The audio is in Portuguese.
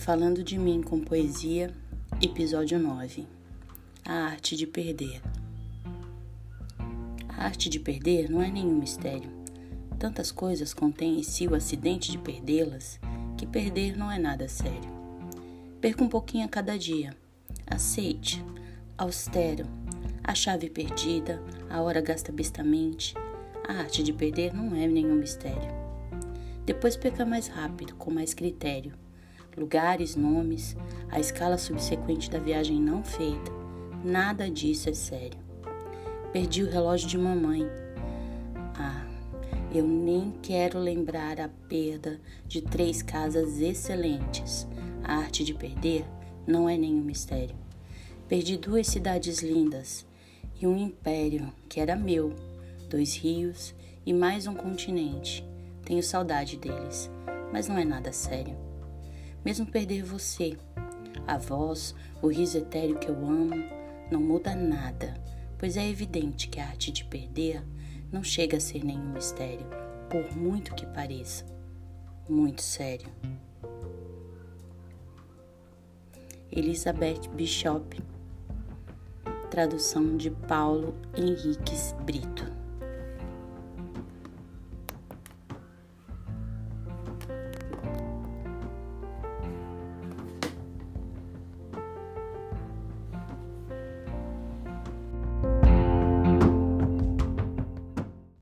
Falando de mim com poesia, episódio 9 A arte de perder. A arte de perder não é nenhum mistério. Tantas coisas contém em si o acidente de perdê-las que perder não é nada sério. Perca um pouquinho a cada dia. Aceite, austero, a chave perdida, a hora gasta bestamente. A arte de perder não é nenhum mistério. Depois perca mais rápido, com mais critério lugares, nomes, a escala subsequente da viagem não feita, nada disso é sério. Perdi o relógio de mamãe. Ah, eu nem quero lembrar a perda de três casas excelentes. A arte de perder não é nenhum mistério. Perdi duas cidades lindas e um império que era meu, dois rios e mais um continente. Tenho saudade deles, mas não é nada sério mesmo perder você. A voz, o riso etéreo que eu amo, não muda nada, pois é evidente que a arte de perder não chega a ser nenhum mistério, por muito que pareça. Muito sério. Elizabeth Bishop Tradução de Paulo Henriques Brito